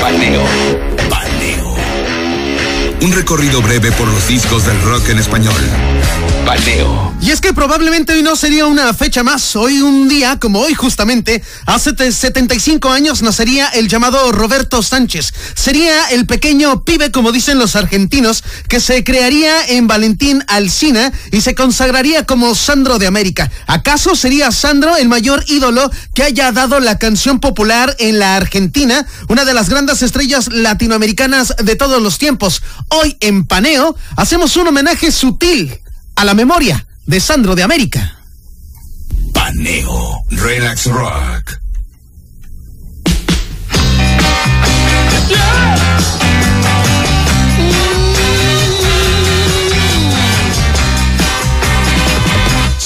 Paneo. Un recorrido breve por los discos del rock en español. Paneo. Y es que probablemente hoy no sería una fecha más. Hoy un día, como hoy justamente, hace 75 años nacería el llamado Roberto Sánchez. Sería el pequeño pibe, como dicen los argentinos, que se crearía en Valentín Alsina y se consagraría como Sandro de América. ¿Acaso sería Sandro el mayor ídolo que haya dado la canción popular en la Argentina? Una de las grandes estrellas latinoamericanas de todos los tiempos. Hoy en Paneo hacemos un homenaje sutil a la memoria de Sandro de América. Paneo. Relax Rock.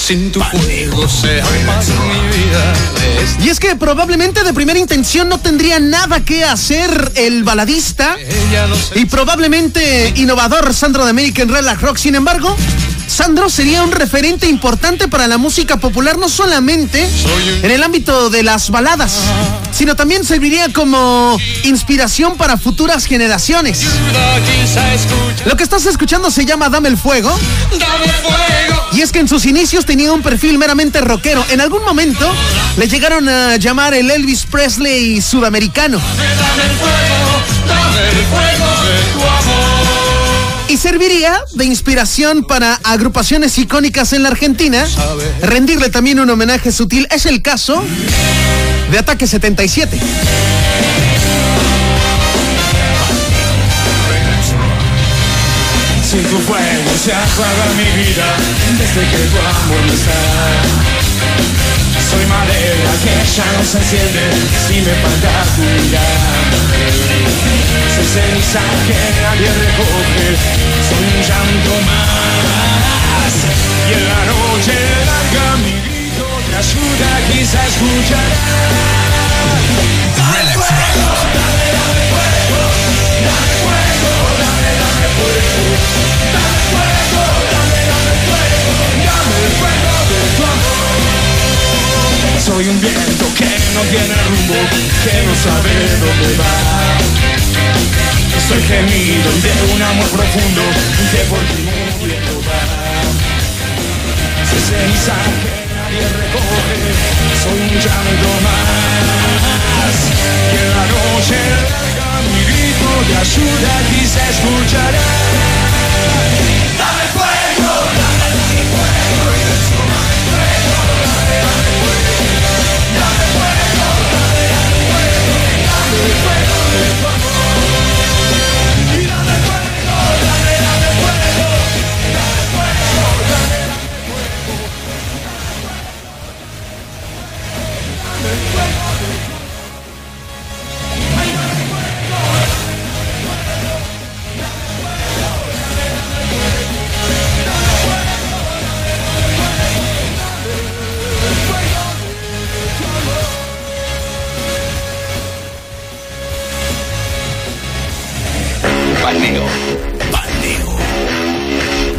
Sin tu fuego se apaga mi vida. Y es que probablemente de primera intención no tendría nada que hacer el baladista y probablemente innovador Sandro de América en Relax Rock. Sin embargo, Sandro sería un referente importante para la música popular, no solamente en el ámbito de las baladas, sino también serviría como inspiración para futuras generaciones. Lo que estás escuchando se llama Dame el Fuego. Dame fuego. Y es que en sus inicios tenía un perfil meramente rockero. En algún momento le llegaron a llamar el Elvis Presley sudamericano. Dame el fuego. Dame el fuego de tu amor. Y serviría de inspiración para agrupaciones icónicas en la Argentina. Rendirle también un homenaje sutil. Es el caso de Ataque 77. Sin tu fuego se mi vida desde que tu amor está. Soy madera que ya no se enciende si me falta tu mirada. Soy ceniza que nadie recoge, soy un llanto más. Y en la noche larga mi grito de ayuda quizá escuchará. Soy un viento que no tiene rumbo, que no sabe dónde va. Soy gemido de un amor profundo que por ti muriendo va. Soy ceniza que nadie recoge, soy un llanto más. En la noche larga mi grito de ayuda quizá escuchará.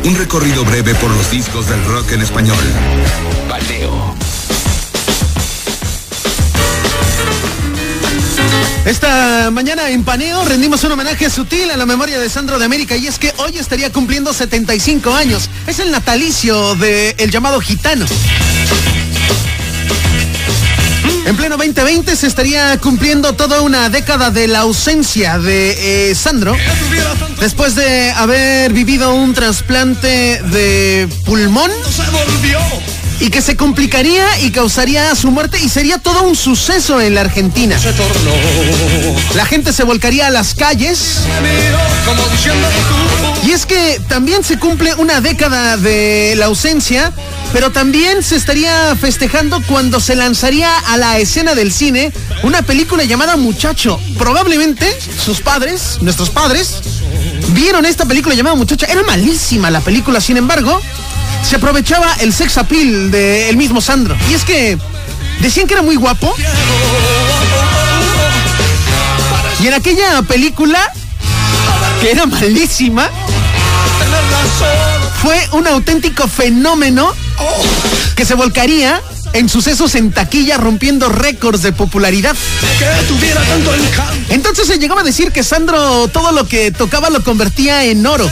Un recorrido breve por los discos del rock en español. Paneo. Esta mañana en Paneo rendimos un homenaje sutil a la memoria de Sandro de América y es que hoy estaría cumpliendo 75 años. Es el natalicio del llamado gitano. En pleno 2020 se estaría cumpliendo toda una década de la ausencia de eh, Sandro. Después de haber vivido un trasplante de pulmón y que se complicaría y causaría su muerte y sería todo un suceso en la Argentina. La gente se volcaría a las calles y es que también se cumple una década de la ausencia, pero también se estaría festejando cuando se lanzaría a la escena del cine una película llamada Muchacho. Probablemente sus padres, nuestros padres, vieron esta película llamada Muchacho. Era malísima la película, sin embargo, se aprovechaba el sex appeal del mismo Sandro. Y es que decían que era muy guapo. Y en aquella película, que era malísima, fue un auténtico fenómeno que se volcaría en sucesos en taquilla rompiendo récords de popularidad. Que tuviera tanto encanto. Entonces se llegaba a decir que Sandro todo lo que tocaba lo convertía en oro.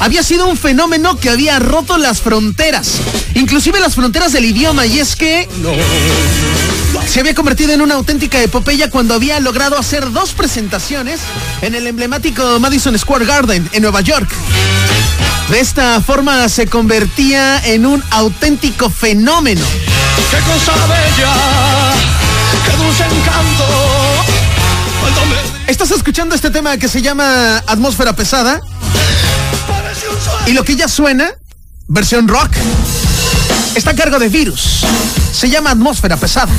Había sido un fenómeno que había roto las fronteras, inclusive las fronteras del idioma, y es que se había convertido en una auténtica epopeya cuando había logrado hacer dos presentaciones en el emblemático Madison Square Garden en Nueva York. De esta forma se convertía en un auténtico fenómeno. Qué cosa bella, qué dulce encanto. Cuando me Estás escuchando este tema que se llama Atmósfera Pesada y lo que ya suena, versión rock, está a cargo de Virus. Se llama Atmósfera Pesada.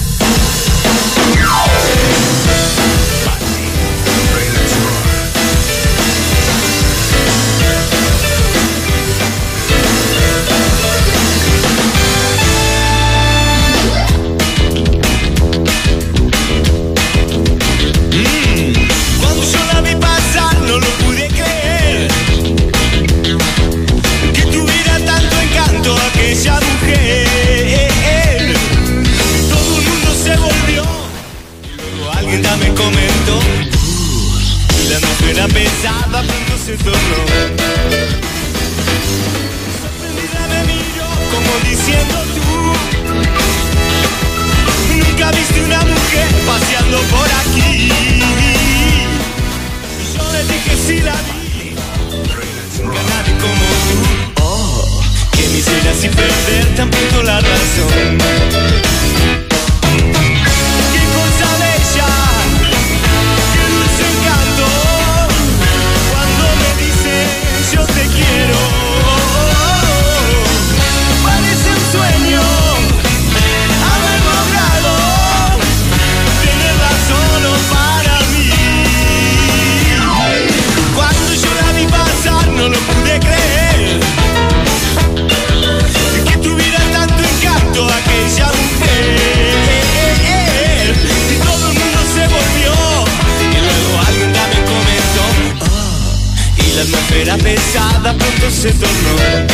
La atmósfera pesada pronto se tornó.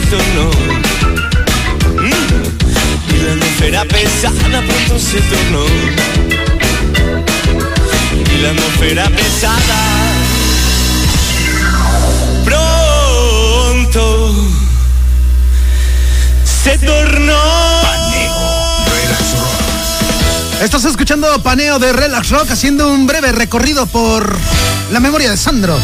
Tornó. Mm, Y la atmósfera pesada pronto se tornó. Y la atmósfera pesada pronto se tornó. Estás escuchando Paneo de Relax Rock haciendo un breve recorrido por la memoria de Sandro.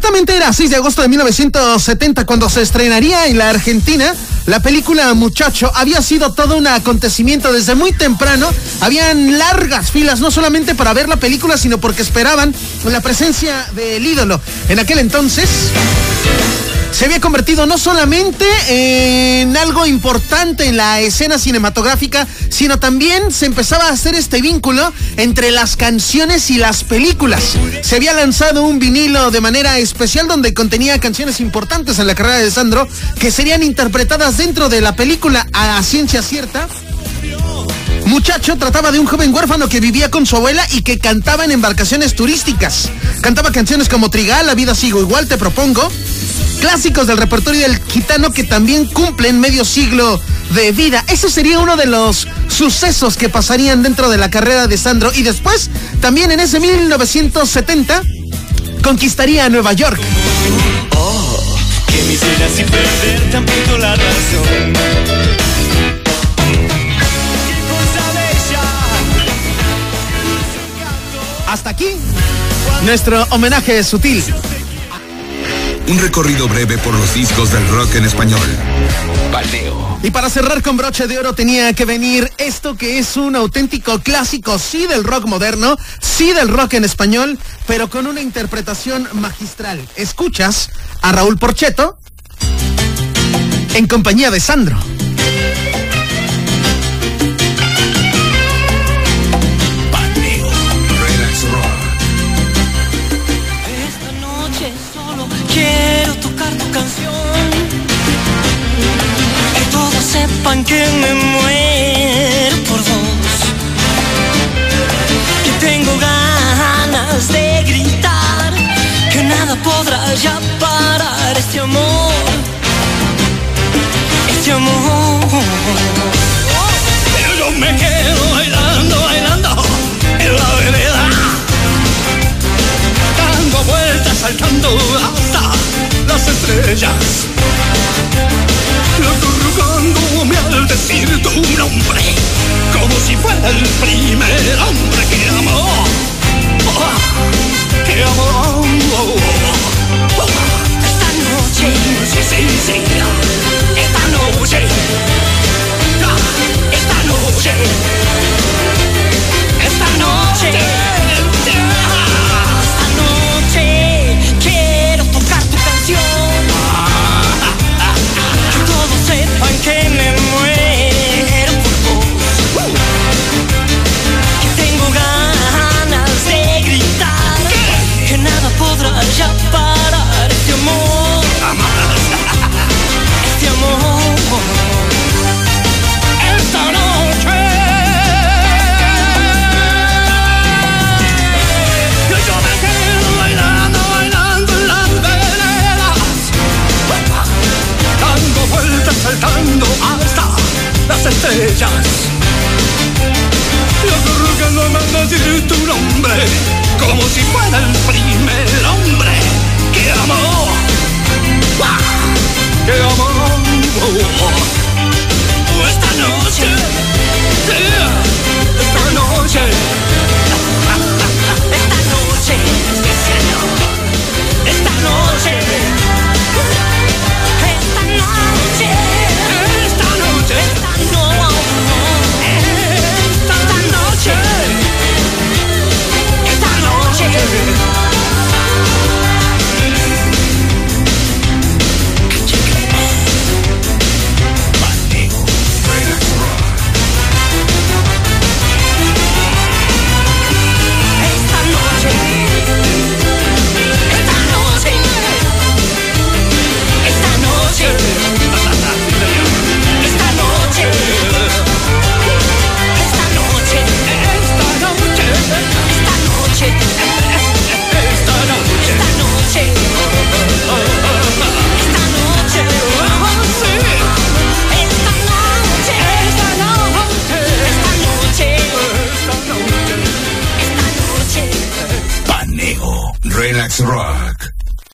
Exactamente era 6 de agosto de 1970 cuando se estrenaría en la Argentina la película Muchacho. Había sido todo un acontecimiento desde muy temprano. Habían largas filas, no solamente para ver la película, sino porque esperaban la presencia del ídolo. En aquel entonces se había convertido no solamente en algo importante en la escena cinematográfica, sino también se empezaba a hacer este vínculo entre las canciones y las películas. Se había lanzado un vinilo de manera especial donde contenía canciones importantes en la carrera de Sandro que serían interpretadas dentro de la película a ciencia cierta. Muchacho trataba de un joven huérfano que vivía con su abuela y que cantaba en embarcaciones turísticas. Cantaba canciones como Trigal, La vida sigo igual, te propongo clásicos del repertorio del gitano que también cumplen medio siglo de vida. Ese sería uno de los sucesos que pasarían dentro de la carrera de Sandro. Y después, también en ese 1970, conquistaría Nueva York. Hasta aquí, nuestro homenaje sutil un recorrido breve por los discos del rock en español. Paneo. Y para cerrar con broche de oro tenía que venir esto que es un auténtico clásico, sí del rock moderno, sí del rock en español, pero con una interpretación magistral. Escuchas a Raúl Porcheto en compañía de Sandro. Sepan que me muero por vos. Que tengo ganas de gritar. Que nada podrá ya parar este amor. Este amor.